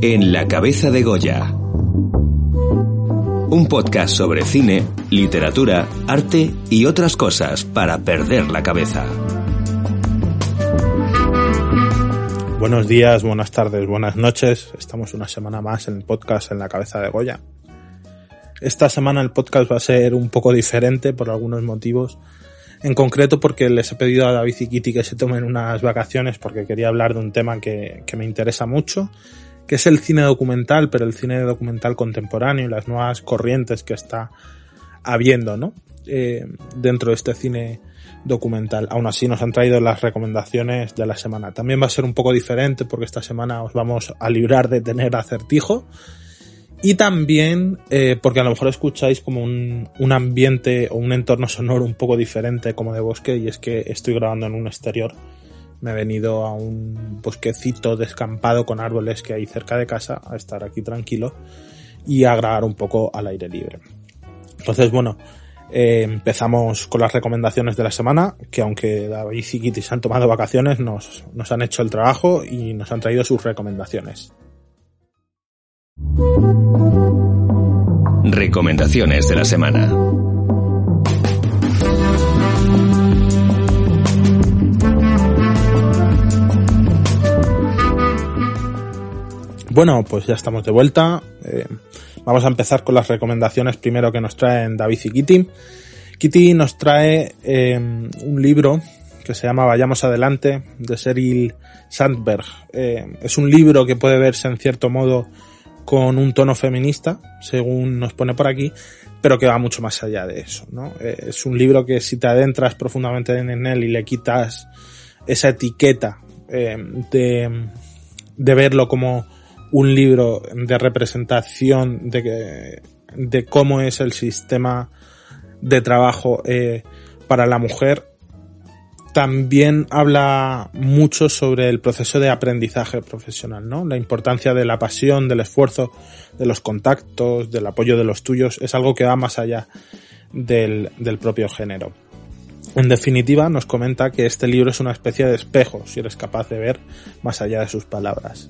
En la cabeza de Goya. Un podcast sobre cine, literatura, arte y otras cosas para perder la cabeza. Buenos días, buenas tardes, buenas noches. Estamos una semana más en el podcast en la cabeza de Goya. Esta semana el podcast va a ser un poco diferente por algunos motivos. En concreto porque les he pedido a David y Kitty que se tomen unas vacaciones porque quería hablar de un tema que, que me interesa mucho que es el cine documental, pero el cine documental contemporáneo y las nuevas corrientes que está habiendo, ¿no? Eh, dentro de este cine documental. Aún así nos han traído las recomendaciones de la semana. También va a ser un poco diferente porque esta semana os vamos a librar de tener acertijo. Y también eh, porque a lo mejor escucháis como un, un ambiente o un entorno sonoro un poco diferente como de bosque y es que estoy grabando en un exterior me he venido a un bosquecito descampado con árboles que hay cerca de casa a estar aquí tranquilo y a grabar un poco al aire libre. Entonces, bueno, eh, empezamos con las recomendaciones de la semana, que aunque David y Kitty se han tomado vacaciones, nos, nos han hecho el trabajo y nos han traído sus recomendaciones. Recomendaciones de la semana. Bueno, pues ya estamos de vuelta. Eh, vamos a empezar con las recomendaciones primero que nos traen David y Kitty. Kitty nos trae eh, un libro que se llama Vayamos Adelante de Sheryl Sandberg. Eh, es un libro que puede verse en cierto modo con un tono feminista, según nos pone por aquí, pero que va mucho más allá de eso. ¿no? es un libro que si te adentras profundamente en él y le quitas esa etiqueta de, de verlo como un libro de representación de, de cómo es el sistema de trabajo eh, para la mujer. También habla mucho sobre el proceso de aprendizaje profesional, ¿no? La importancia de la pasión, del esfuerzo, de los contactos, del apoyo de los tuyos, es algo que va más allá del, del propio género. En definitiva, nos comenta que este libro es una especie de espejo, si eres capaz de ver más allá de sus palabras.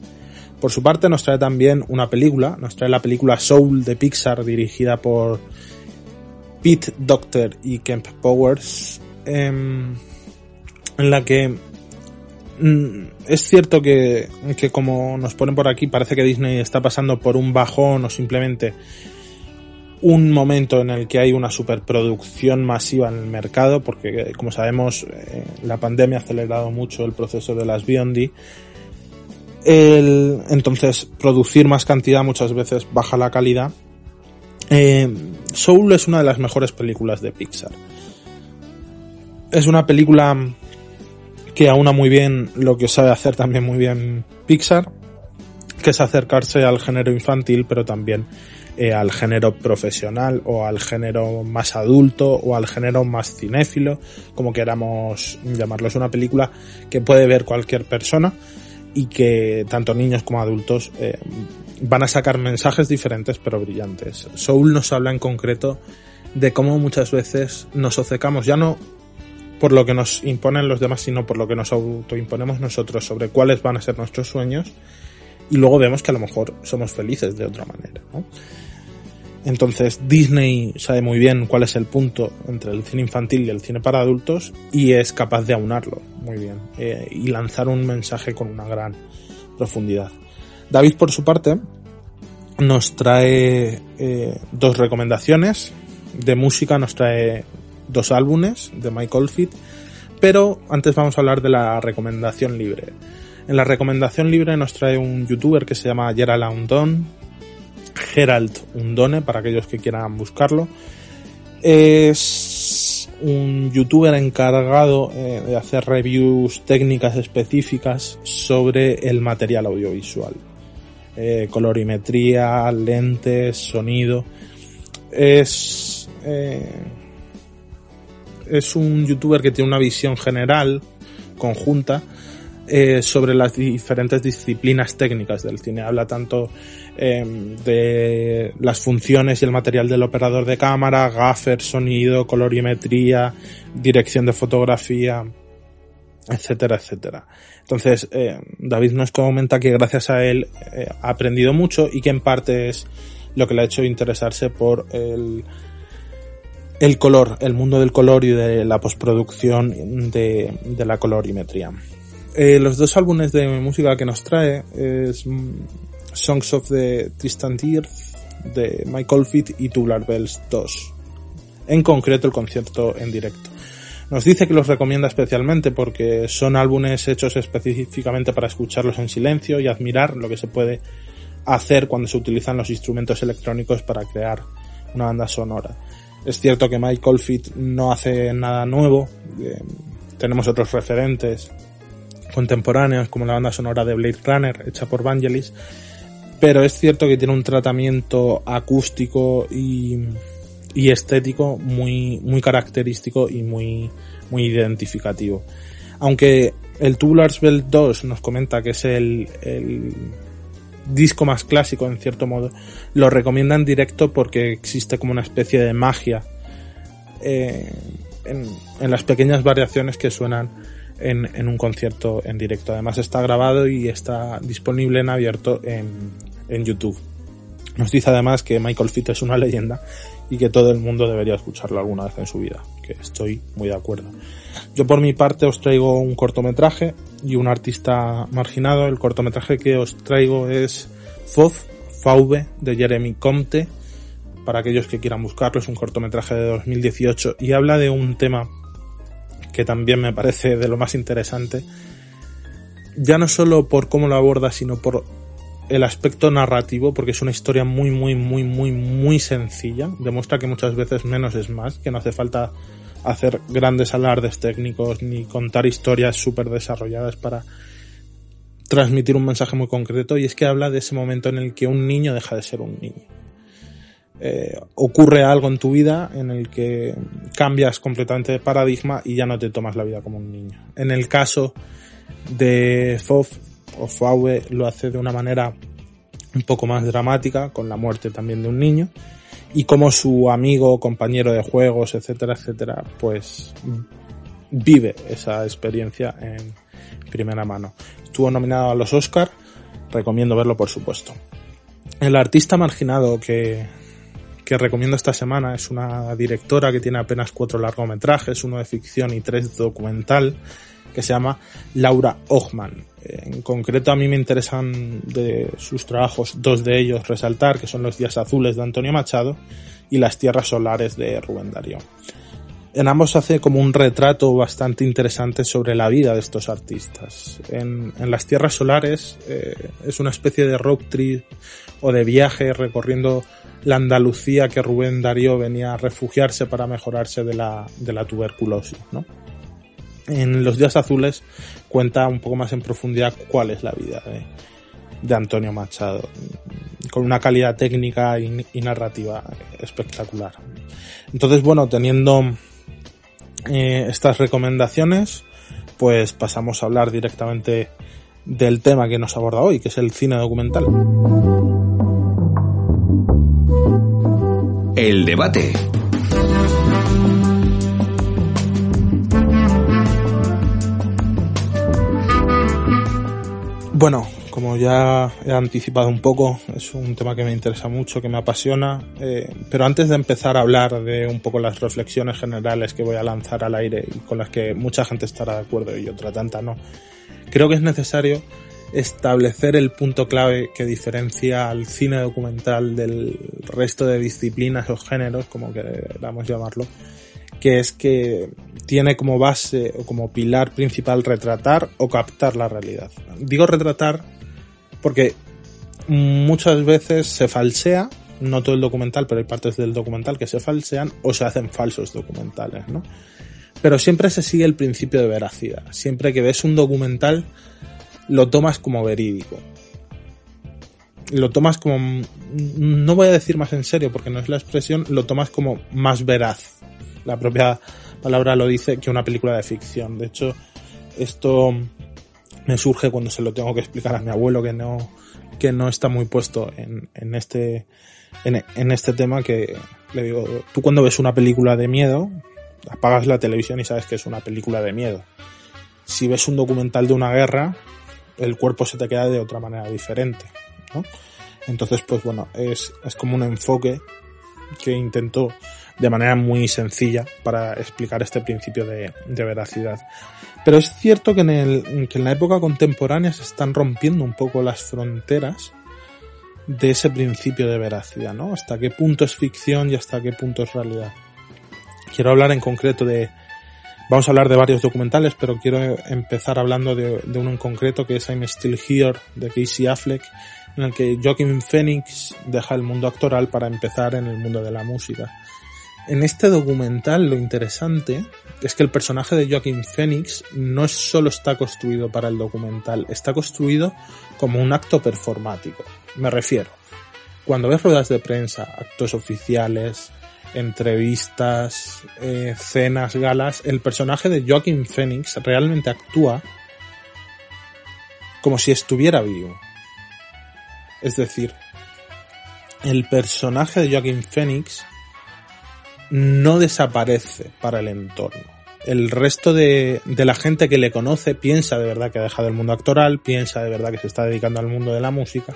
Por su parte nos trae también una película, nos trae la película Soul de Pixar dirigida por Pete Doctor y Kemp Powers, em, en la que mm, es cierto que, que como nos ponen por aquí parece que Disney está pasando por un bajón o simplemente un momento en el que hay una superproducción masiva en el mercado, porque como sabemos eh, la pandemia ha acelerado mucho el proceso de las Biondi el, entonces, producir más cantidad muchas veces baja la calidad. Eh, Soul es una de las mejores películas de Pixar. Es una película que aúna muy bien lo que sabe hacer también muy bien Pixar, que es acercarse al género infantil, pero también eh, al género profesional o al género más adulto o al género más cinéfilo, como queramos llamarlo. Es una película que puede ver cualquier persona y que tanto niños como adultos eh, van a sacar mensajes diferentes pero brillantes. Soul nos habla en concreto de cómo muchas veces nos obcecamos ya no por lo que nos imponen los demás, sino por lo que nos autoimponemos nosotros sobre cuáles van a ser nuestros sueños y luego vemos que a lo mejor somos felices de otra manera. Entonces Disney sabe muy bien cuál es el punto entre el cine infantil y el cine para adultos y es capaz de aunarlo muy bien eh, y lanzar un mensaje con una gran profundidad. David por su parte nos trae eh, dos recomendaciones de música, nos trae dos álbumes de Mike Oldfield, pero antes vamos a hablar de la recomendación libre. En la recomendación libre nos trae un youtuber que se llama Gerald Laundon, Gerald Undone, para aquellos que quieran buscarlo. Es un youtuber encargado eh, de hacer reviews técnicas específicas sobre el material audiovisual. Eh, colorimetría, lentes, sonido. Es, eh, es un youtuber que tiene una visión general, conjunta, eh, sobre las diferentes disciplinas técnicas del cine. Habla tanto em, de las funciones y el material del operador de cámara, gaffer, sonido, colorimetría, dirección de fotografía, etcétera, etcétera. Entonces, eh, David nos comenta que gracias a él eh, ha aprendido mucho y que en parte es lo que le ha hecho interesarse por el, el color, el mundo del color y de la postproducción de, la colorimetría. Eh, los dos álbumes de música que nos trae es mm, Songs of the Distant Earth de Michael Fit y Tubular Bells 2. En concreto el concierto en directo. Nos dice que los recomienda especialmente porque son álbumes hechos específicamente para escucharlos en silencio y admirar lo que se puede hacer cuando se utilizan los instrumentos electrónicos para crear una banda sonora. Es cierto que Michael Fit no hace nada nuevo, eh, tenemos otros referentes contemporáneos como la banda sonora de Blade Runner hecha por Vangelis, pero es cierto que tiene un tratamiento acústico y, y estético muy, característico y muy, muy identificativo. Aunque el Tubular Bells 2 nos comenta que es el, el disco más clásico en cierto modo, lo recomienda en directo porque existe como una especie de magia eh, en, las pequeñas variaciones que suenan en, un concierto en directo. Además está grabado y está disponible en abierto en, YouTube. Nos dice además que Michael Fitt es una leyenda y que todo el mundo debería escucharlo alguna vez en su vida, que estoy muy de acuerdo. Yo por mi parte os traigo un cortometraje y un artista marginado. El cortometraje que os traigo es FOV, VV de Jeremy Comte, para aquellos que quieran buscarlo, es un cortometraje de 2018 y habla de un tema que también me parece de lo más interesante, ya no solo por cómo lo aborda, sino por el aspecto narrativo, porque es una historia muy, muy, muy, muy, muy sencilla. Demuestra que muchas veces menos es más, que no hace falta hacer grandes alardes técnicos ni contar historias súper desarrolladas para transmitir un mensaje muy concreto y es que habla de ese momento en el que un niño deja de ser un niño. Eh, ocurre algo en tu vida en el que cambias completamente de paradigma y ya no te tomas la vida como un niño. En el caso de FOF o FAUE lo hace de una manera un poco más dramática, con la muerte también de un niño, y como su amigo, compañero de juegos, etcétera, etcétera, pues vive esa experiencia en primera mano. Estuvo nominado a los Oscar, recomiendo verlo por supuesto. El artista marginado que, que recomiendo esta semana es una directora que tiene apenas cuatro largometrajes, uno de ficción y tres documental, que se llama Laura Ochman. En concreto a mí me interesan de sus trabajos dos de ellos resaltar, que son Los días azules de Antonio Machado y Las tierras solares de Rubén Darío. En ambos hace como un retrato bastante interesante sobre la vida de estos artistas. En, Las tierras solares eh, es una especie de road trip o de viaje recorriendo la Andalucía que Rubén Darío venía a refugiarse para mejorarse de la, de la tuberculosis, ¿no? En Los Días Azules cuenta un poco más en profundidad cuál es la vida de, Antonio Machado, con una calidad técnica y, y, narrativa espectacular. Entonces, bueno, teniendo eh, estas recomendaciones, pues pasamos a hablar directamente del tema que nos aborda hoy, que es el cine documental. El debate. Bueno, como ya he anticipado un poco, es un tema que me interesa mucho, que me apasiona, eh, pero antes de empezar a hablar de un poco las reflexiones generales que voy a lanzar al aire y con las que mucha gente estará de acuerdo y otra tanta no, creo que es necesario establecer el punto clave que diferencia al cine documental del resto de disciplinas o géneros, como queramos llamarlo, que es que tiene como base o como pilar principal retratar o captar la realidad. Digo retratar porque muchas veces se falsea, no todo el documental, pero hay partes del documental que se falsean o se hacen falsos documentales, ¿no? Pero siempre se sigue el principio de veracidad. Siempre que ves un documental, lo tomas como verídico. Lo tomas como, no voy a decir más en serio porque no es la expresión, lo tomas como más veraz la propia palabra lo dice, que una película de ficción. De hecho, esto me surge cuando se lo tengo que explicar a mi abuelo que no, que no está muy puesto en, en este, en, en este tema que le digo, tú cuando ves una película de miedo, apagas la televisión y sabes que es una película de miedo. Si ves un documental de una guerra, el cuerpo se te queda de otra manera diferente, ¿no? Entonces, pues bueno, es, es como un enfoque que intento de manera muy sencilla para explicar este principio de, de veracidad. Pero es cierto que en, el, que en la época contemporánea se están rompiendo un poco las fronteras de ese principio de veracidad, ¿no? Hasta qué punto es ficción y hasta qué punto es realidad. Quiero hablar en concreto de, vamos a hablar de varios documentales, pero quiero empezar hablando de, de uno en concreto que es I'm Still Here de Casey Affleck, en el que Joaquin Phoenix deja el mundo actoral para empezar en el mundo de la música. En este documental lo interesante es que el personaje de Joaquin Phoenix no solo está construido para el documental, está construido como un acto performático. Me refiero, cuando ves ruedas de prensa, actos oficiales, entrevistas, eh, cenas, galas, el personaje de Joaquin Phoenix realmente actúa como si estuviera vivo. Es decir, el personaje de Joaquin Phoenix no desaparece para el entorno. El resto de, de, la gente que le conoce piensa de verdad que ha dejado el mundo actoral, piensa de verdad que se está dedicando al mundo de la música,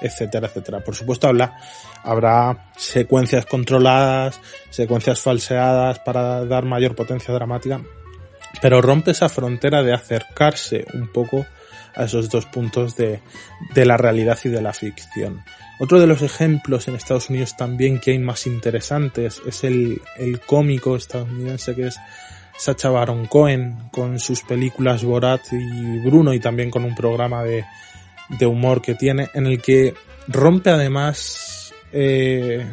etcétera, etcétera. Por supuesto, habla, habrá secuencias controladas, secuencias falseadas para dar mayor potencia dramática, pero rompe esa frontera de acercarse un poco a esos dos puntos de, de la realidad y de la ficción. Otro de los ejemplos en Estados Unidos también que hay más interesantes es el, el cómico estadounidense que es Sacha Baron Cohen con sus películas Borat y Bruno y también con un programa de, de humor que tiene en el que rompe además eh,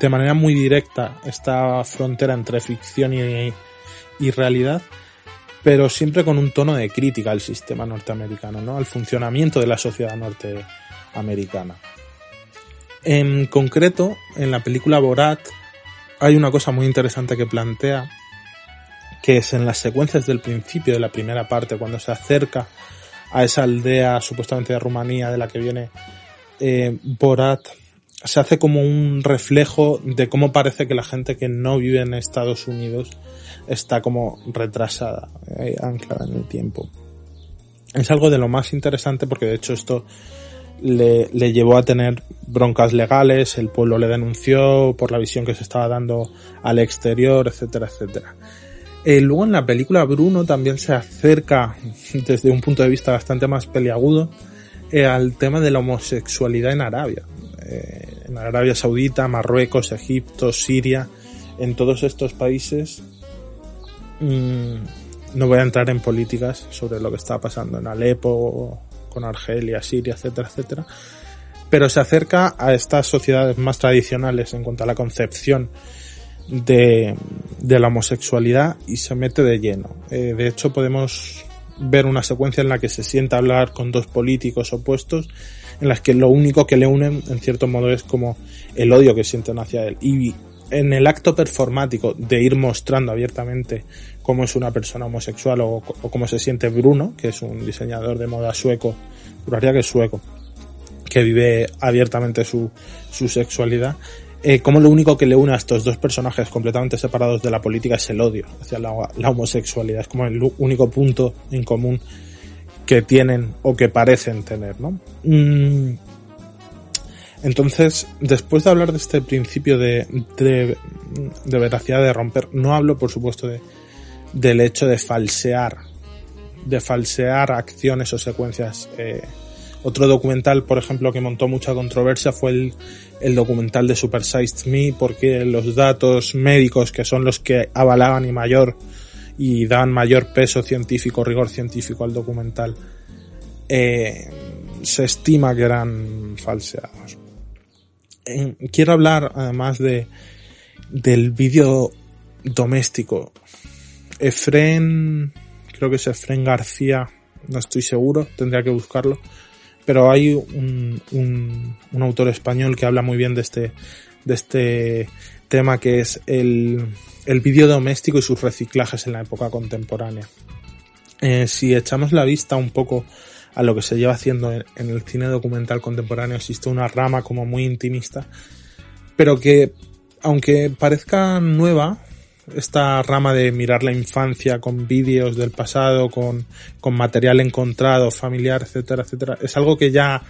de manera muy directa esta frontera entre ficción y, y realidad pero siempre con un tono de crítica al sistema norteamericano, ¿no? al funcionamiento de la sociedad norteamericana. En concreto, en la película Borat hay una cosa muy interesante que plantea, que es en las secuencias del principio de la primera parte, cuando se acerca a esa aldea supuestamente de Rumanía de la que viene eh, Borat, se hace como un reflejo de cómo parece que la gente que no vive en Estados Unidos está como retrasada, eh, anclada en el tiempo. Es algo de lo más interesante porque de hecho esto le, le, llevó a tener broncas legales, el pueblo le denunció por la visión que se estaba dando al exterior, etcétera, etcétera. Eh, luego en la película Bruno también se acerca desde un punto de vista bastante más peliagudo eh, al tema de la homosexualidad en Arabia. En Arabia Saudita, Marruecos, Egipto, Siria, en todos estos países mmm, no voy a entrar en políticas sobre lo que está pasando en Alepo con Argelia, Siria, etcétera, etcétera. Pero se acerca a estas sociedades más tradicionales en cuanto a la concepción de, de la homosexualidad y se mete de lleno. Eh, de hecho, podemos ver una secuencia en la que se sienta a hablar con dos políticos opuestos, en las que lo único que le unen, en cierto modo, es como el odio que sienten hacia él. Y en el acto performático de ir mostrando abiertamente cómo es una persona homosexual o, cómo se siente Bruno, que es un diseñador de moda sueco, juraría que es sueco, que vive abiertamente su, su sexualidad, eh, como lo único que le une a estos dos personajes completamente separados de la política es el odio hacia la, la homosexualidad, es como el único punto en común que tienen o que parecen tener, ¿no? Mm, entonces, después de hablar de este principio de, de, veracidad de romper, no hablo, por supuesto, de, del hecho de falsear, de falsear acciones o secuencias. Eh, otro documental, por ejemplo, que montó mucha controversia fue el, el documental de Super Sized Me, porque los datos médicos, que son los que avalaban y mayor y dan mayor peso científico, rigor científico al documental, eh, se estima que eran falseados quiero hablar además de del vídeo doméstico. Efren, creo que es Efren García, no estoy seguro, tendría que buscarlo. Pero hay un, un, un autor español que habla muy bien de este, de este tema que es el, el vídeo doméstico y sus reciclajes en la época contemporánea. Eh, si echamos la vista un poco a lo que se lleva haciendo en, el cine documental contemporáneo, existe una rama como muy intimista, pero que, aunque parezca nueva, esta rama de mirar la infancia con vídeos del pasado, con, con material encontrado, familiar, etcétera, etcétera, es algo que ya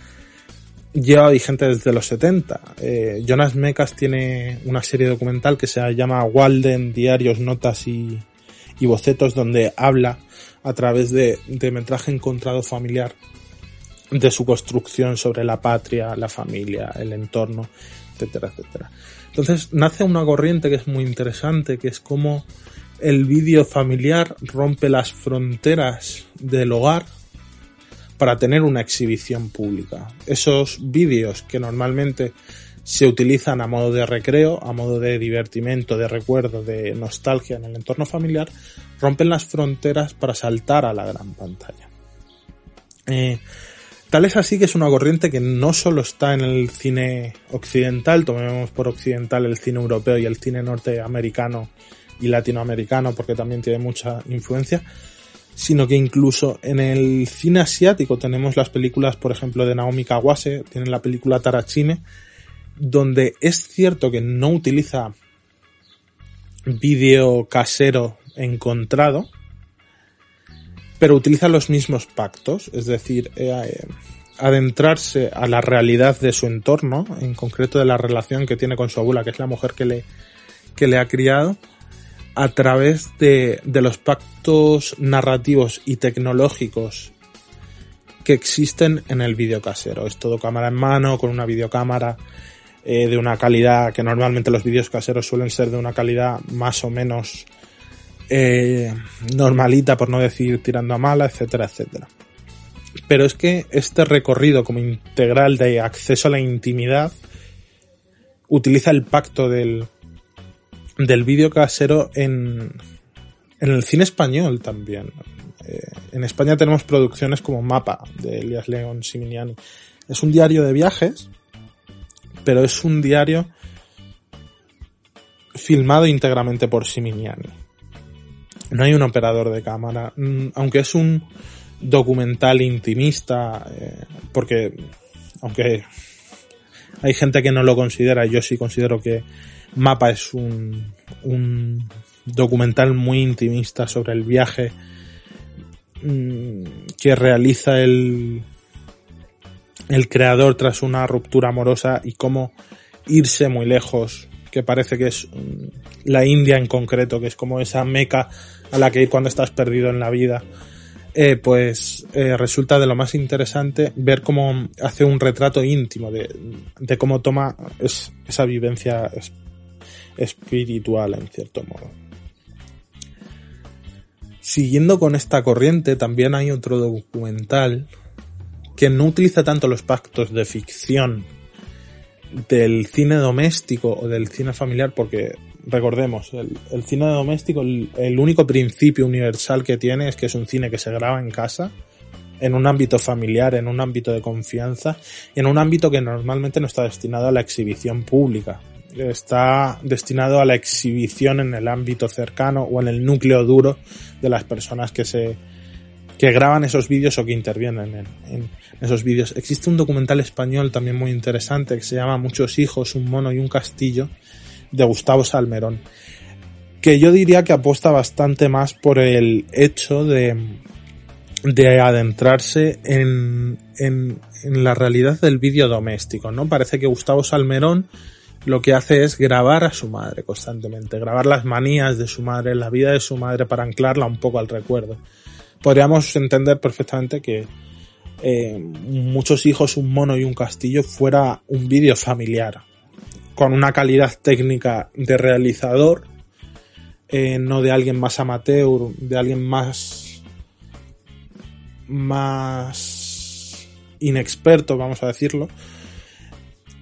lleva vigente desde los 70. Eh, Jonas Mekas tiene una serie documental que se llama Walden, Diarios, Notas y, y Bocetos, donde habla a través de, de metraje encontrado familiar de su construcción sobre la patria, la familia, el entorno, etcétera, etcétera. Entonces nace una corriente que es muy interesante, que es como el vídeo familiar rompe las fronteras del hogar para tener una exhibición pública. Esos vídeos que normalmente se utilizan a modo de recreo, a modo de divertimento, de recuerdo, de nostalgia en el entorno familiar, rompen las fronteras para saltar a la gran pantalla. Eh, tal es así que es una corriente que no solo está en el cine occidental, tomemos por occidental el cine europeo y el cine norteamericano y latinoamericano, porque también tiene mucha influencia, sino que incluso en el cine asiático tenemos las películas, por ejemplo, de Naomi Kawase, tienen la película Tarachime, donde es cierto que no utiliza vídeo casero encontrado, pero utiliza los mismos pactos, es decir, eh, adentrarse a la realidad de su entorno, en concreto de la relación que tiene con su abuela, que es la mujer que le, que le ha criado, a través de, de los pactos narrativos y tecnológicos que existen en el vídeo casero. Es todo cámara en mano, con una videocámara eh, de una calidad que normalmente los vídeos caseros suelen ser de una calidad más o menos eh, normalita, por no decir tirando a mala, etcétera, etcétera. Pero es que este recorrido como integral de acceso a la intimidad utiliza el pacto del, del vídeo casero en, en el cine español también. Eh, en España tenemos producciones como Mapa de Elias León Siminiani. Es un diario de viajes, pero es un diario filmado íntegramente por Siminiani. No hay un operador de cámara, mm, aunque es un documental intimista, eh, porque aunque hay gente que no lo considera, yo sí considero que Mapa es un, documental muy intimista sobre el viaje mm, que realiza el, creador tras una ruptura amorosa y cómo irse muy lejos, que parece que es mm, la India en concreto, que es como esa meca a la que ir cuando estás perdido en la vida. Eh, pues eh, resulta de lo más interesante ver cómo hace un retrato íntimo de cómo toma esa vivencia espiritual en cierto modo. Siguiendo con esta corriente, también hay otro documental que no utiliza tanto los pactos de ficción del cine doméstico o del cine familiar, porque recordemos, el, cine doméstico, el, el, único principio universal que tiene es que es un cine que se graba en casa, en un ámbito familiar, en un ámbito de confianza, en un ámbito que normalmente no está destinado a la exhibición pública está destinado a la exhibición en el ámbito cercano o en el núcleo duro de las personas que se que graban esos vídeos o que intervienen en, esos vídeos. Existe un documental español también muy interesante que se llama Muchos hijos, un mono y un castillo de Gustavo Salmerón, que yo diría que apuesta bastante más por el hecho de, de adentrarse en, en, en la realidad del vídeo doméstico, ¿no? Parece que Gustavo Salmerón lo que hace es grabar a su madre constantemente, grabar las manías de su madre, la vida de su madre para anclarla un poco al recuerdo. Podríamos entender perfectamente que eh, muchos hijos, un mono y un castillo fuera un vídeo familiar, con una calidad técnica de realizador, eh, no de alguien más amateur, de alguien más más inexperto, vamos a decirlo.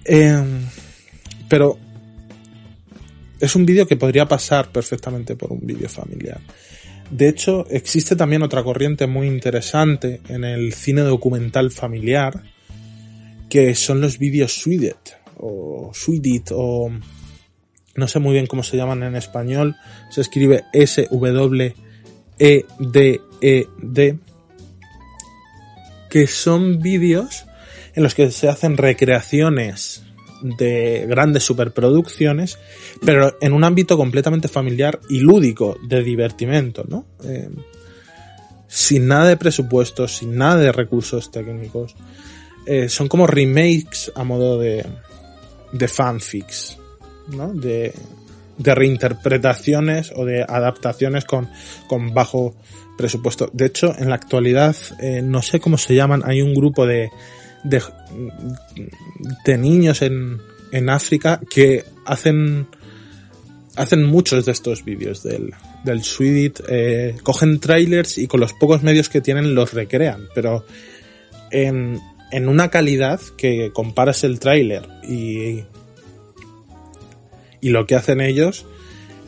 Eh, pero es un vídeo que podría pasar perfectamente por un vídeo familiar. De hecho, existe también otra corriente muy interesante en el cine documental familiar, que son los vídeos Sweedit, o Sweedit, o no sé muy bien cómo se llaman en español, se escribe S-W-E-D-I-T, E-D, que son vídeos en los que se hacen recreaciones de grandes superproducciones, pero en un ámbito completamente familiar y lúdico, de divertimento, ¿no? Eh, sin nada de presupuestos, sin nada de recursos técnicos. Eh, son como remakes a modo de, de fanfics, ¿no? De, de reinterpretaciones o de adaptaciones con, con bajo presupuesto. De hecho, en la actualidad, eh, no sé cómo se llaman, hay un grupo de, de, de niños en, en África que hacen, hacen muchos de estos vídeos del, del Swedit, eh, cogen trailers y con los pocos medios que tienen los recrean, pero en, en una calidad que comparas el trailer y, y lo que hacen ellos,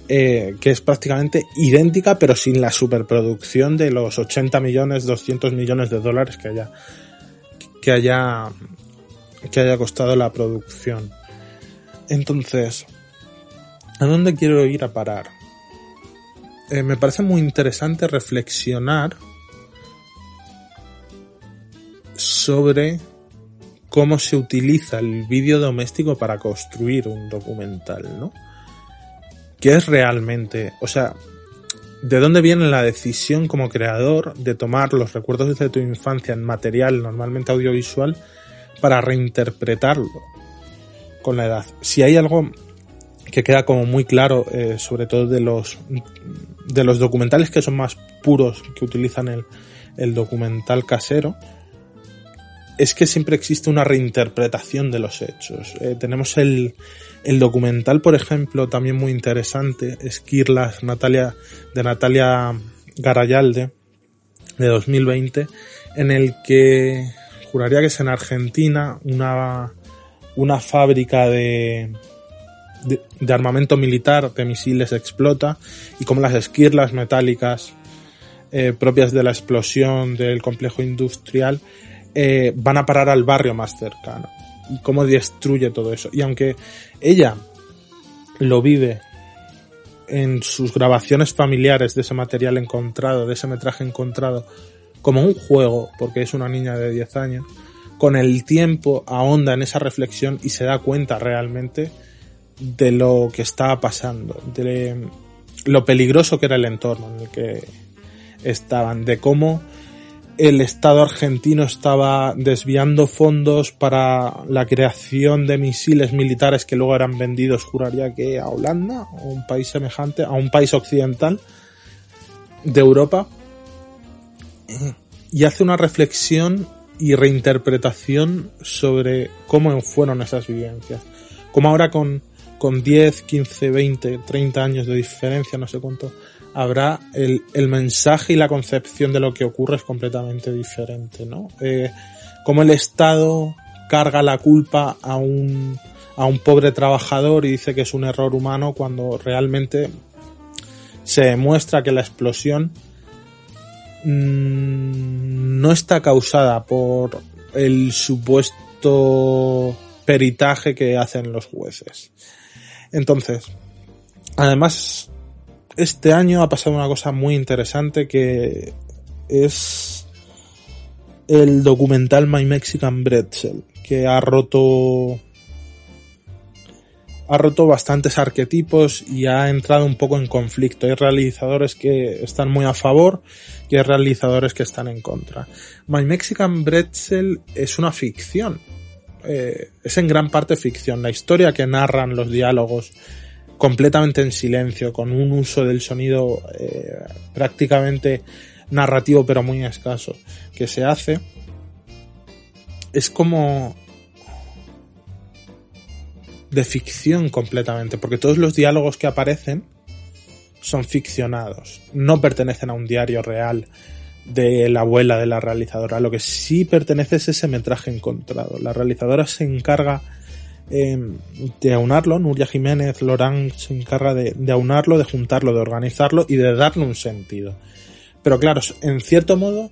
eh, que es prácticamente idéntica, pero sin la superproducción de los 80 millones, 200 millones de dólares que haya, que haya, que haya costado la producción. Entonces, ¿a dónde quiero ir a parar? Eh, me parece muy interesante reflexionar sobre cómo se utiliza el vídeo doméstico para construir un documental, ¿no? ¿Qué es realmente? O sea, ¿de dónde viene la decisión como creador de tomar los recuerdos de tu infancia en material normalmente audiovisual para reinterpretarlo con la edad? Si hay algo que queda como muy claro, eh, sobre todo de los de los documentales que son más puros, que utilizan el, el documental casero, es que siempre existe una reinterpretación de los hechos. Eh, tenemos el, documental, por ejemplo, también muy interesante, Esquirlas, Natalia, de Natalia Garayalde, de 2020, en el que juraría que es en Argentina una, una fábrica de, de, de, armamento militar de misiles explota y como las esquirlas metálicas eh, propias de la explosión del complejo industrial eh, van a parar al barrio más cercano y cómo destruye todo eso. Y aunque ella lo vive en sus grabaciones familiares de ese material encontrado, de ese metraje encontrado, como un juego, porque es una niña de 10 años, con el tiempo ahonda en esa reflexión y se da cuenta realmente de lo que estaba pasando, de lo peligroso que era el entorno en el que estaban, de cómo el Estado argentino estaba desviando fondos para la creación de misiles militares que luego eran vendidos, juraría que a Holanda o un país semejante, a un país occidental de Europa. Y hace una reflexión y reinterpretación sobre cómo fueron esas vivencias. Como ahora con, con 10, 15, 20, 30 años de diferencia, no sé cuánto, habrá el, el, mensaje y la concepción de lo que ocurre es completamente diferente, ¿no? Eh, como el Estado carga la culpa a un, a un pobre trabajador y dice que es un error humano cuando realmente se demuestra que la explosión mmm, no está causada por el supuesto peritaje que hacen los jueces. Entonces, además, este año ha pasado una cosa muy interesante que es el documental My Mexican Bretzel, que ha roto ha roto bastantes arquetipos y ha entrado un poco en conflicto. Hay realizadores que están muy a favor y hay realizadores que están en contra. My Mexican Bretzel es una ficción. Eh, es en gran parte ficción. La historia que narran los diálogos completamente en silencio, con un uso del sonido eh, prácticamente narrativo pero muy escaso que se hace, es como de ficción completamente, porque todos los diálogos que aparecen son ficcionados, no pertenecen a un diario real de la abuela de la realizadora, lo que sí pertenece es ese metraje encontrado. La realizadora se encarga eh, de aunarlo, Nuria Jiménez Lorán se encarga de, de, aunarlo, de juntarlo, de organizarlo y de darle un sentido. Pero claro, en cierto modo,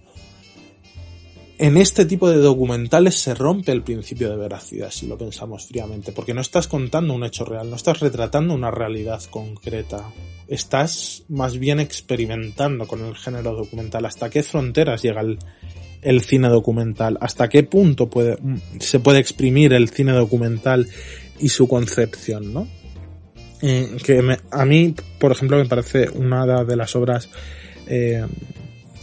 en este tipo de documentales se rompe el principio de veracidad, si lo pensamos fríamente, porque no estás contando un hecho real, no estás retratando una realidad concreta, estás más bien experimentando con el género documental, hasta qué fronteras llega el, cine documental, hasta qué punto puede, se puede exprimir el cine documental y su concepción, ¿no? Eh, que a mí, por ejemplo, me parece una de las obras eh,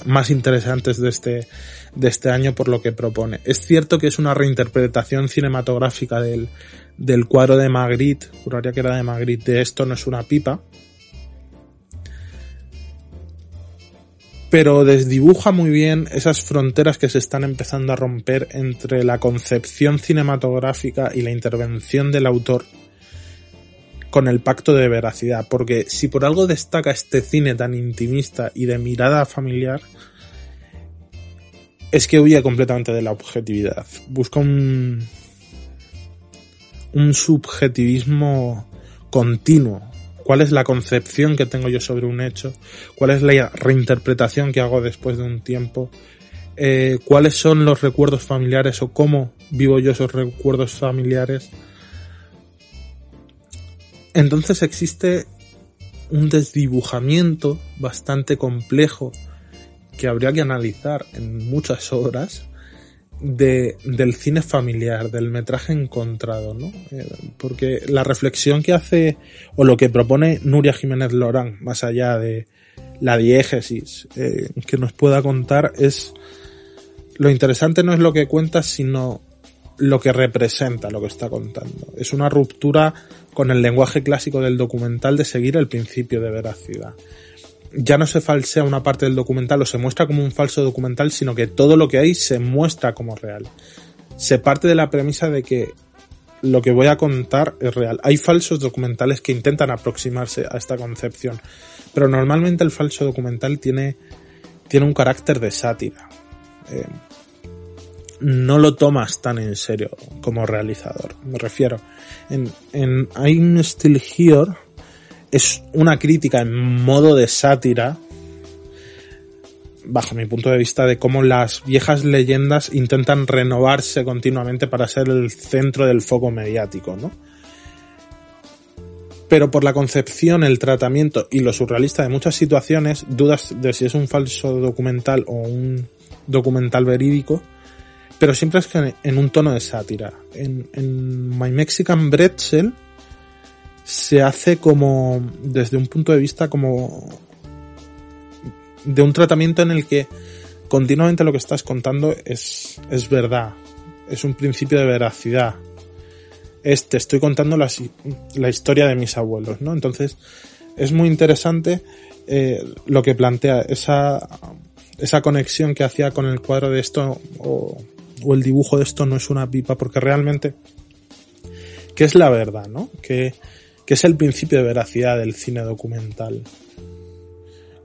más interesantes de este, de este año por lo que propone. Es cierto que es una reinterpretación cinematográfica del, del cuadro de Magritte, juraría que era de Magritte, de Esto no es una pipa, pero desdibuja muy bien esas fronteras que se están empezando a romper entre la concepción cinematográfica y la intervención del autor con el pacto de veracidad, porque si por algo destaca este cine tan intimista y de mirada familiar, es que huye completamente de la objetividad. Busca un, un subjetivismo continuo. ¿Cuál es la concepción que tengo yo sobre un hecho? ¿Cuál es la reinterpretación que hago después de un tiempo? Eh, ¿Cuáles son los recuerdos familiares o cómo vivo yo esos recuerdos familiares? Entonces existe un desdibujamiento bastante complejo que habría que analizar en muchas horas de, del cine familiar, del metraje encontrado, ¿no? Eh, porque la reflexión que hace o lo que propone Nuria Jiménez Lorán, más allá de la diégesis eh, que nos pueda contar, es lo interesante no es lo que cuenta, sino lo que representa lo que está contando. Es una ruptura con el lenguaje clásico del documental de seguir el principio de veracidad. Ya no se falsea una parte del documental o se muestra como un falso documental, sino que todo lo que hay se muestra como real. Se parte de la premisa de que lo que voy a contar es real. Hay falsos documentales que intentan aproximarse a esta concepción, pero normalmente el falso documental tiene, tiene un carácter de sátira. Eh, no lo tomas tan en serio como realizador. Me refiero, en, en I'm Still Here es una crítica en modo de sátira, bajo mi punto de vista, de cómo las viejas leyendas intentan renovarse continuamente para ser el centro del foco mediático, ¿no? Pero por la concepción, el tratamiento y lo surrealista de muchas situaciones, dudas de si es un falso documental o un documental verídico, pero siempre es en un tono de sátira. En, My Mexican Bretzel se hace como, desde un punto de vista como de un tratamiento en el que continuamente lo que estás contando es, es verdad, es un principio de veracidad. Es, te estoy contando la, la historia de mis abuelos, ¿no? Entonces, es muy interesante eh, lo que plantea, esa, esa conexión que hacía con el cuadro de esto, o o el dibujo de esto no es una pipa, porque realmente, ¿qué es la verdad, no? ¿Qué, es el principio de veracidad del cine documental?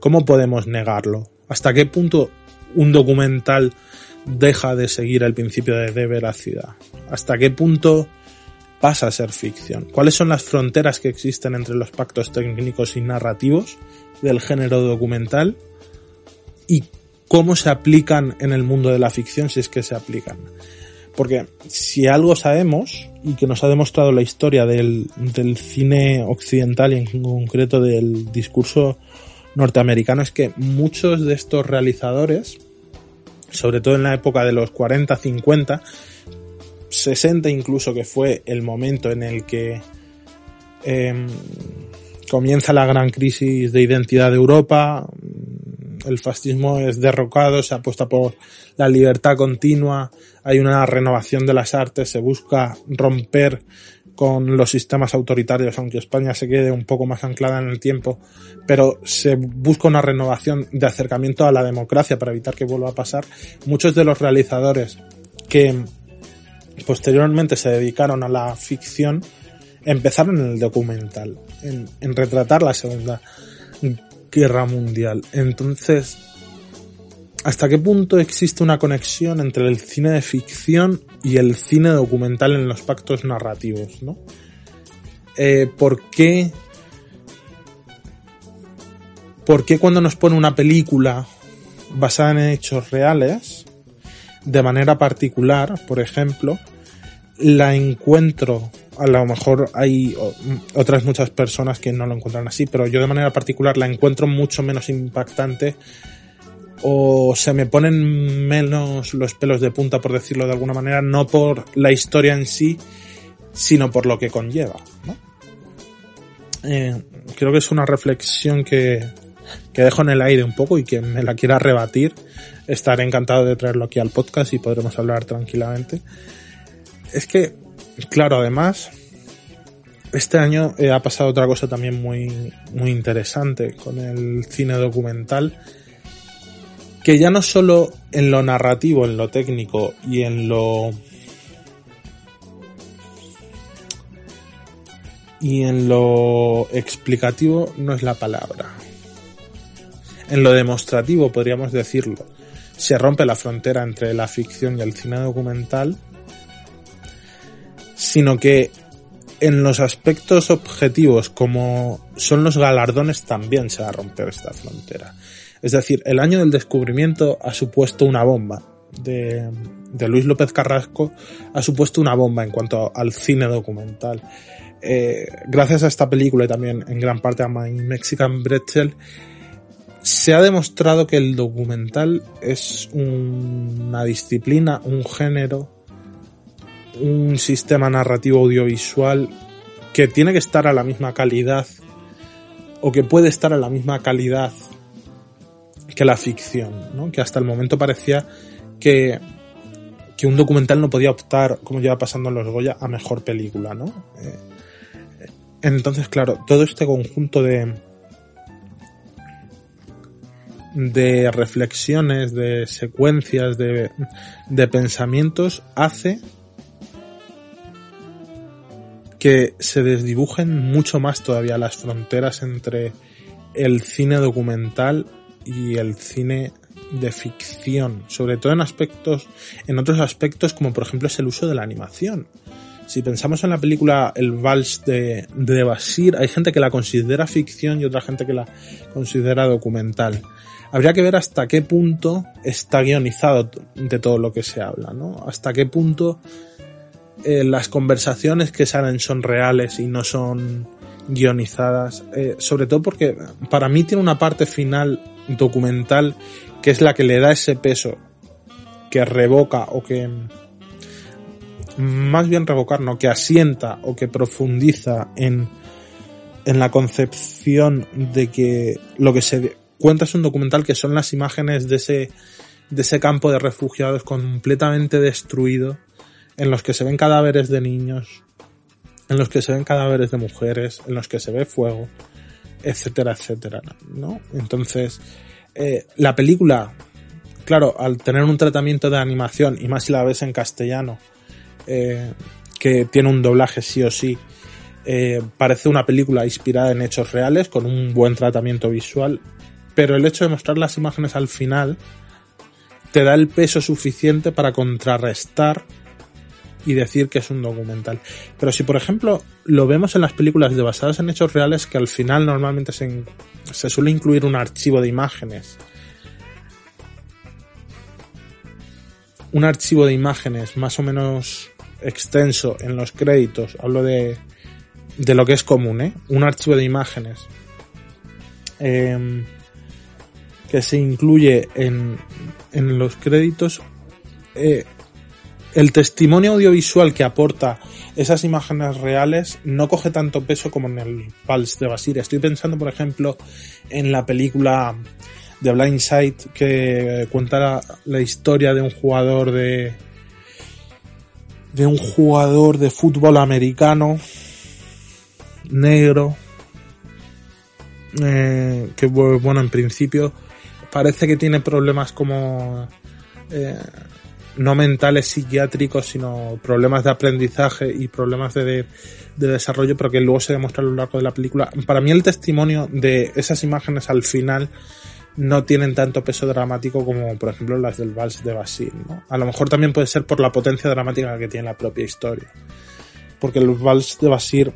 ¿Cómo podemos negarlo? ¿Hasta qué punto un documental deja de seguir el principio de, de veracidad? ¿Hasta qué punto pasa a ser ficción? ¿Cuáles son las fronteras que existen entre los pactos técnicos y narrativos del género documental? ¿Y cómo se aplican en el mundo de la ficción si es que se aplican. Porque si algo sabemos, y que nos ha demostrado la historia del, cine occidental y en concreto del discurso norteamericano, es que muchos de estos realizadores, sobre todo en la época de los 40, 50, 60 incluso, que fue el momento en el que em, comienza la gran crisis de identidad de Europa, el fascismo es derrocado, se apuesta por la libertad continua, hay una renovación de las artes, se busca romper con los sistemas autoritarios, aunque España se quede un poco más anclada en el tiempo, pero se busca una renovación de acercamiento a la democracia para evitar que vuelva a pasar. Muchos de los realizadores que posteriormente se dedicaron a la ficción empezaron en el documental, en, en retratar la segunda guerra mundial. Entonces, ¿hasta qué punto existe una conexión entre el cine de ficción y el cine documental en los pactos narrativos, no? Eh, ¿Por qué? ¿Por qué cuando nos pone una película basada en hechos reales, de manera particular, por ejemplo, la encuentro, a lo mejor hay otras muchas personas que no lo encuentran así, pero yo de manera particular la encuentro mucho menos impactante o se me ponen menos los pelos de punta, por decirlo de alguna manera, no por la historia en sí, sino por lo que conlleva. Eh, creo que es una reflexión que, que dejo en el aire un poco y que me la quiera rebatir. Estaré encantado de traerlo aquí al podcast y podremos hablar tranquilamente. Es que, claro, además, este año eh, ha pasado otra cosa también muy, muy interesante con el cine documental que ya no solo en lo narrativo, en lo técnico y en lo y en lo explicativo no es la palabra. En lo demostrativo podríamos decirlo. Se rompe la frontera entre la ficción y el cine documental, sino que en los aspectos objetivos como son los galardones también se va a romper esta frontera. Es decir, el año del descubrimiento ha supuesto una bomba. De, Luis López Carrasco ha supuesto una bomba en cuanto al cine documental. Eh, gracias a esta película y también en gran parte a My Mexican Bretzel, se ha demostrado que el documental es una disciplina, un género, un sistema narrativo audiovisual que tiene que estar a la misma calidad o que puede estar a la misma calidad que la ficción, ¿no? Que hasta el momento parecía que, que un documental no podía optar, como lleva pasando en los Goya, a mejor película, ¿no? Eh, entonces, claro, todo este conjunto de, de reflexiones, de secuencias, de, de pensamientos, hace que se desdibujen mucho más todavía las fronteras entre el cine documental y el cine de ficción, sobre todo en aspectos, en otros aspectos como por ejemplo es el uso de la animación. Si pensamos en la película El Vals de, de Basir, hay gente que la considera ficción y otra gente que la considera documental. Habría que ver hasta qué punto está guionizado de todo lo que se habla, ¿no? Hasta qué punto eh, las conversaciones que salen son reales y no son guionizadas. Eh, sobre todo porque para mí tiene una parte final documental que es la que le da ese peso que revoca o que más bien revocar, no, que asienta o que profundiza en, en la concepción de que lo que se cuenta es un documental que son las imágenes de ese, de ese campo de refugiados completamente destruido, en los que se ven cadáveres de niños, en los que se ven cadáveres de mujeres, en los que se ve fuego, etcétera, etcétera, ¿no? Entonces, eh, la película, claro, al tener un tratamiento de animación, y más si la ves en castellano, eh, que tiene un doblaje sí o sí, eh, parece una película inspirada en hechos reales, con un buen tratamiento visual, pero el hecho de mostrar las imágenes al final te da el peso suficiente para contrarrestar y decir que es un documental. Pero si por ejemplo lo vemos en las películas de basadas en hechos reales, que al final normalmente se, se suele incluir un archivo de imágenes. Un archivo de imágenes más o menos extenso en los créditos, hablo de, de lo que es común, ¿eh? Un archivo de imágenes em, que se incluye en, en los créditos eh, el testimonio audiovisual que aporta esas imágenes reales no coge tanto peso como en el Pulse de Basir. Estoy pensando, por ejemplo, en la película de Blind Sight que cuenta la, historia de un jugador de de un jugador de fútbol americano negro eh, que bueno en principio parece que tiene problemas como eh, no mentales psiquiátricos, sino problemas de aprendizaje y problemas de, desarrollo, pero que luego se demuestra a lo largo de la película. Para mí el testimonio de esas imágenes al final no tienen tanto peso dramático como, por ejemplo, las del Vals de Basir. ¿no? A lo mejor también puede ser por la potencia dramática que tiene la propia historia. Porque el Vals de Basir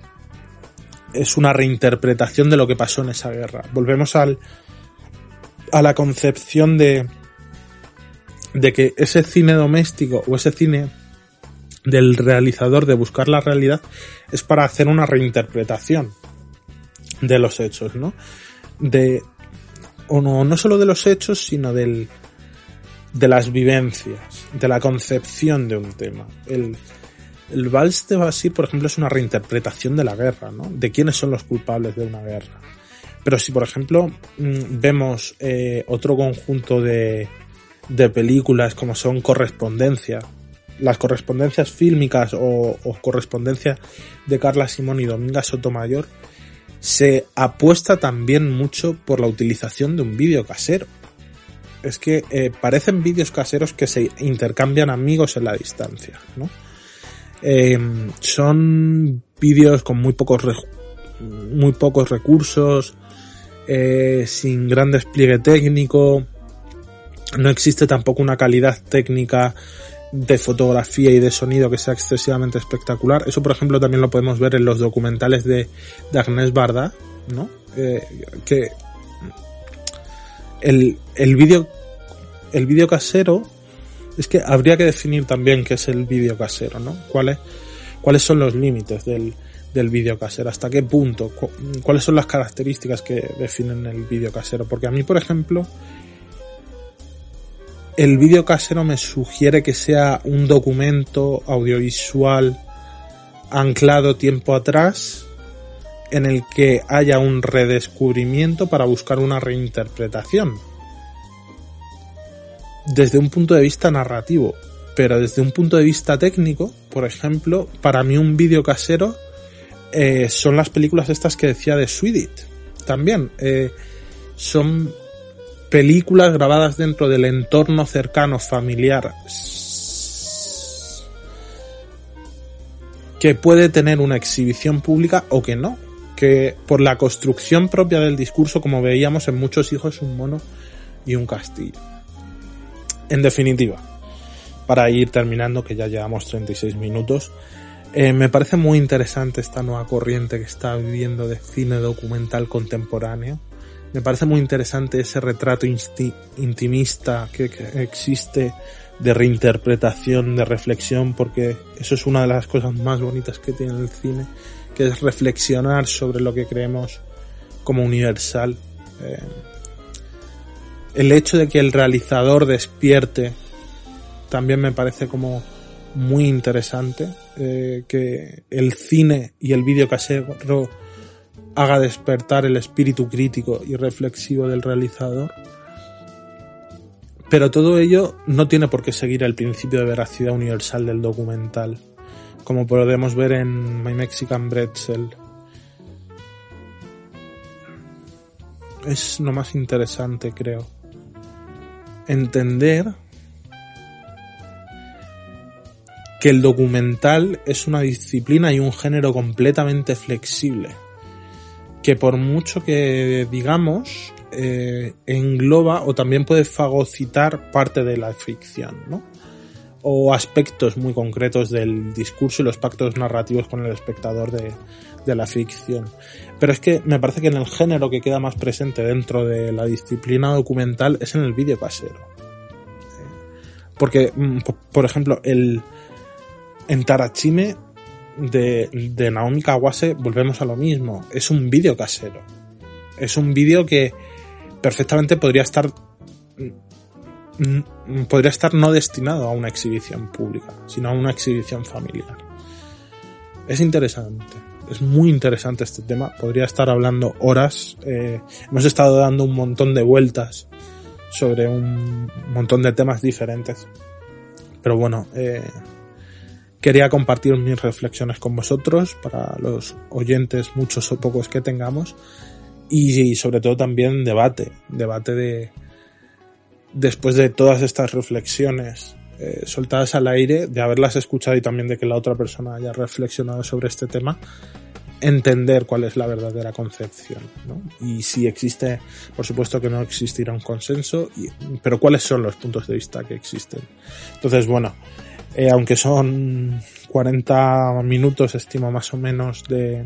es una reinterpretación de lo que pasó en esa guerra. Volvemos al, a la concepción de, de que ese cine doméstico o ese cine del realizador de buscar la realidad es para hacer una reinterpretación de los hechos, ¿no? De, o no, no solo de los hechos, sino del, de las vivencias, de la concepción de un tema. El, el Vals de Basir, por ejemplo, es una reinterpretación de la guerra, ¿no? De quiénes son los culpables de una guerra. Pero si, por ejemplo, mm, vemos eh, otro conjunto de, de películas como son Correspondencia, las correspondencias fílmicas o, o correspondencia de Carla Simón y Dominga Sotomayor, se apuesta también mucho por la utilización de un vídeo casero. Es que eh, parecen vídeos caseros que se intercambian amigos en la distancia, ¿no? Eh, son vídeos con muy pocos muy pocos recursos, eh, sin gran despliegue técnico, no existe tampoco una calidad técnica de fotografía y de sonido que sea excesivamente espectacular. Eso, por ejemplo, también lo podemos ver en los documentales de, de Agnès Barda, ¿no? Eh, que el, el vídeo el vídeo casero es que habría que definir también qué es el vídeo casero, ¿no? ¿Cuáles, cuáles son los límites del, del vídeo casero? ¿Hasta qué punto? ¿Cuáles son las características que definen el vídeo casero? Porque a mí, por ejemplo, el vídeo casero me sugiere que sea un documento audiovisual anclado tiempo atrás en el que haya un redescubrimiento para buscar una reinterpretación. Desde un punto de vista narrativo, pero desde un punto de vista técnico, por ejemplo, para mí un vídeo casero eh, son las películas estas que decía de Swedit. También eh, son películas grabadas dentro del entorno cercano familiar que puede tener una exhibición pública o que no, que por la construcción propia del discurso, como veíamos en muchos hijos, un mono y un castillo. En definitiva, para ir terminando, que ya llevamos 36 minutos, eh, me parece muy interesante esta nueva corriente que está viviendo de cine documental contemporáneo, me parece muy interesante ese retrato intimista que, existe de reinterpretación, de reflexión, porque eso es una de las cosas más bonitas que tiene el cine, que es reflexionar sobre lo que creemos como universal. Eh, el hecho de que el realizador despierte también me parece como muy interesante, eh, que el cine y el vídeo casero haga despertar el espíritu crítico y reflexivo del realizador. Pero todo ello no tiene por qué seguir el principio de veracidad universal del documental, como podemos ver en My Mexican Bretzel. Es lo más interesante, creo. Entender que el documental es una disciplina y un género completamente flexible que por mucho que digamos, eh, engloba o también puede fagocitar parte de la ficción, ¿no? O aspectos muy concretos del discurso y los pactos narrativos con el espectador de, de la ficción. Pero es que me parece que en el género que queda más presente dentro de la disciplina documental es en el vídeo casero. Porque, mm, por ejemplo, el, en Tarachime de, de Naomi Kawase volvemos a lo mismo. Es un vídeo casero. Es un vídeo que perfectamente podría estar mm, podría estar no destinado a una exhibición pública, sino a una exhibición familiar. Es interesante, es muy interesante este tema. Podría estar hablando horas. Eh, hemos estado dando un montón de vueltas sobre un montón de temas diferentes. Pero bueno, eh, Quería compartir mis reflexiones con vosotros, para los oyentes, muchos o pocos que tengamos, y, sobre todo también debate, debate de, después de todas estas reflexiones eh, soltadas al aire, de haberlas escuchado y también de que la otra persona haya reflexionado sobre este tema, entender cuál es la verdadera concepción. ¿no? Y si existe, por supuesto que no existirá un consenso, pero cuáles son los puntos de vista que existen. Entonces, bueno, eh, aunque son 40 minutos, estimo más o menos, de,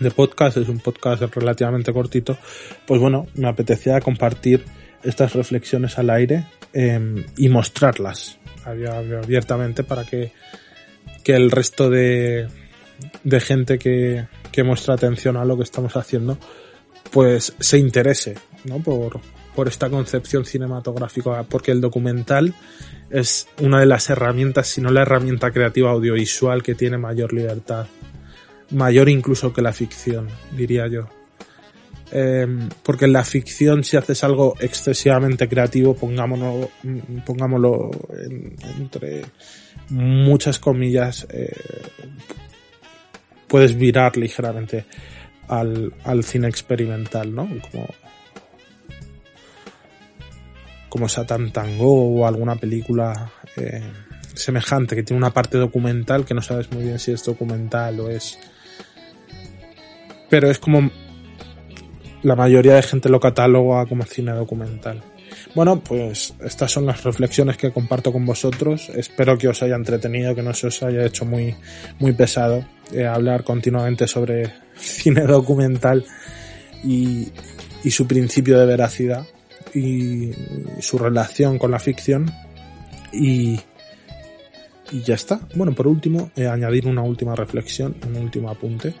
de podcast, es un podcast relativamente cortito, pues bueno, me apetecía compartir estas reflexiones al aire em, y mostrarlas abiertamente para que, que el resto de, de gente que, que muestra atención a lo que estamos haciendo pues se interese ¿no? por, por esta concepción cinematográfica, porque el documental es una de las herramientas, si no la herramienta creativa audiovisual que tiene mayor libertad, mayor incluso que la ficción, diría yo. Em, porque en la ficción si haces algo excesivamente creativo, pongámonos, pongámoslo entre muchas comillas, eh, puedes virar ligeramente al, al cine experimental, ¿no? Como, como Satan Tango o alguna película eh, semejante que tiene una parte documental que no sabes muy bien si es documental o es... Pero es como la mayoría de gente lo cataloga como cine documental. Bueno, pues estas son las reflexiones que comparto con vosotros. Espero que os haya entretenido, que no se os haya hecho muy, muy pesado eh, hablar continuamente sobre cine documental y, y su principio de veracidad y su relación con la ficción. Y, y ya está. Bueno, por último, eh, añadir una última reflexión, un último apunte,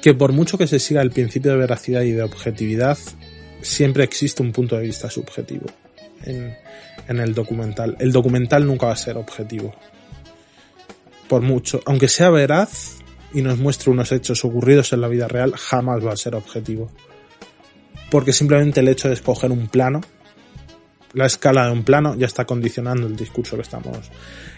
que por mucho que se siga el principio de veracidad y de objetividad, siempre existe un punto de vista subjetivo en, en el documental. El documental nunca va a ser objetivo. Por mucho, aunque sea veraz y nos muestre unos hechos ocurridos en la vida real, jamás va a ser objetivo. Porque simplemente el hecho de escoger un plano, la escala de un plano, ya está condicionando el discurso que estamos.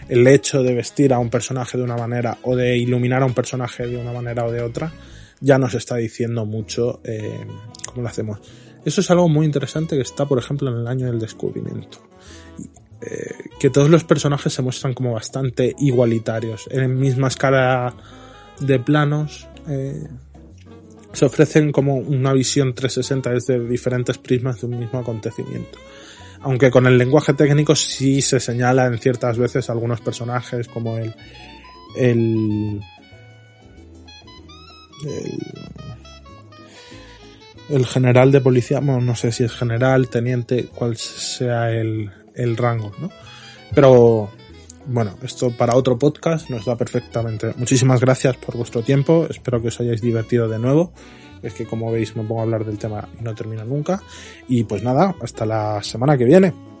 El hecho de vestir a un personaje de una manera o de iluminar a un personaje de una manera o de otra, ya nos está diciendo mucho eh, cómo lo hacemos. Eso es algo muy interesante que está, por ejemplo, en el año del descubrimiento. Eh, que todos los personajes se muestran como bastante igualitarios, en misma escala de planos. Eh, se ofrecen como una visión 360 desde diferentes prismas de un mismo acontecimiento. Aunque con el lenguaje técnico sí se señala en ciertas veces algunos personajes como el, el, el el general de policía, bueno, no sé si es general, teniente, cuál sea el, el rango, ¿no? Pero bueno, esto para otro podcast nos da perfectamente. Muchísimas gracias por vuestro tiempo, espero que os hayáis divertido de nuevo. Es que como veis me pongo a hablar del tema y no termina nunca. Y pues nada, hasta la semana que viene.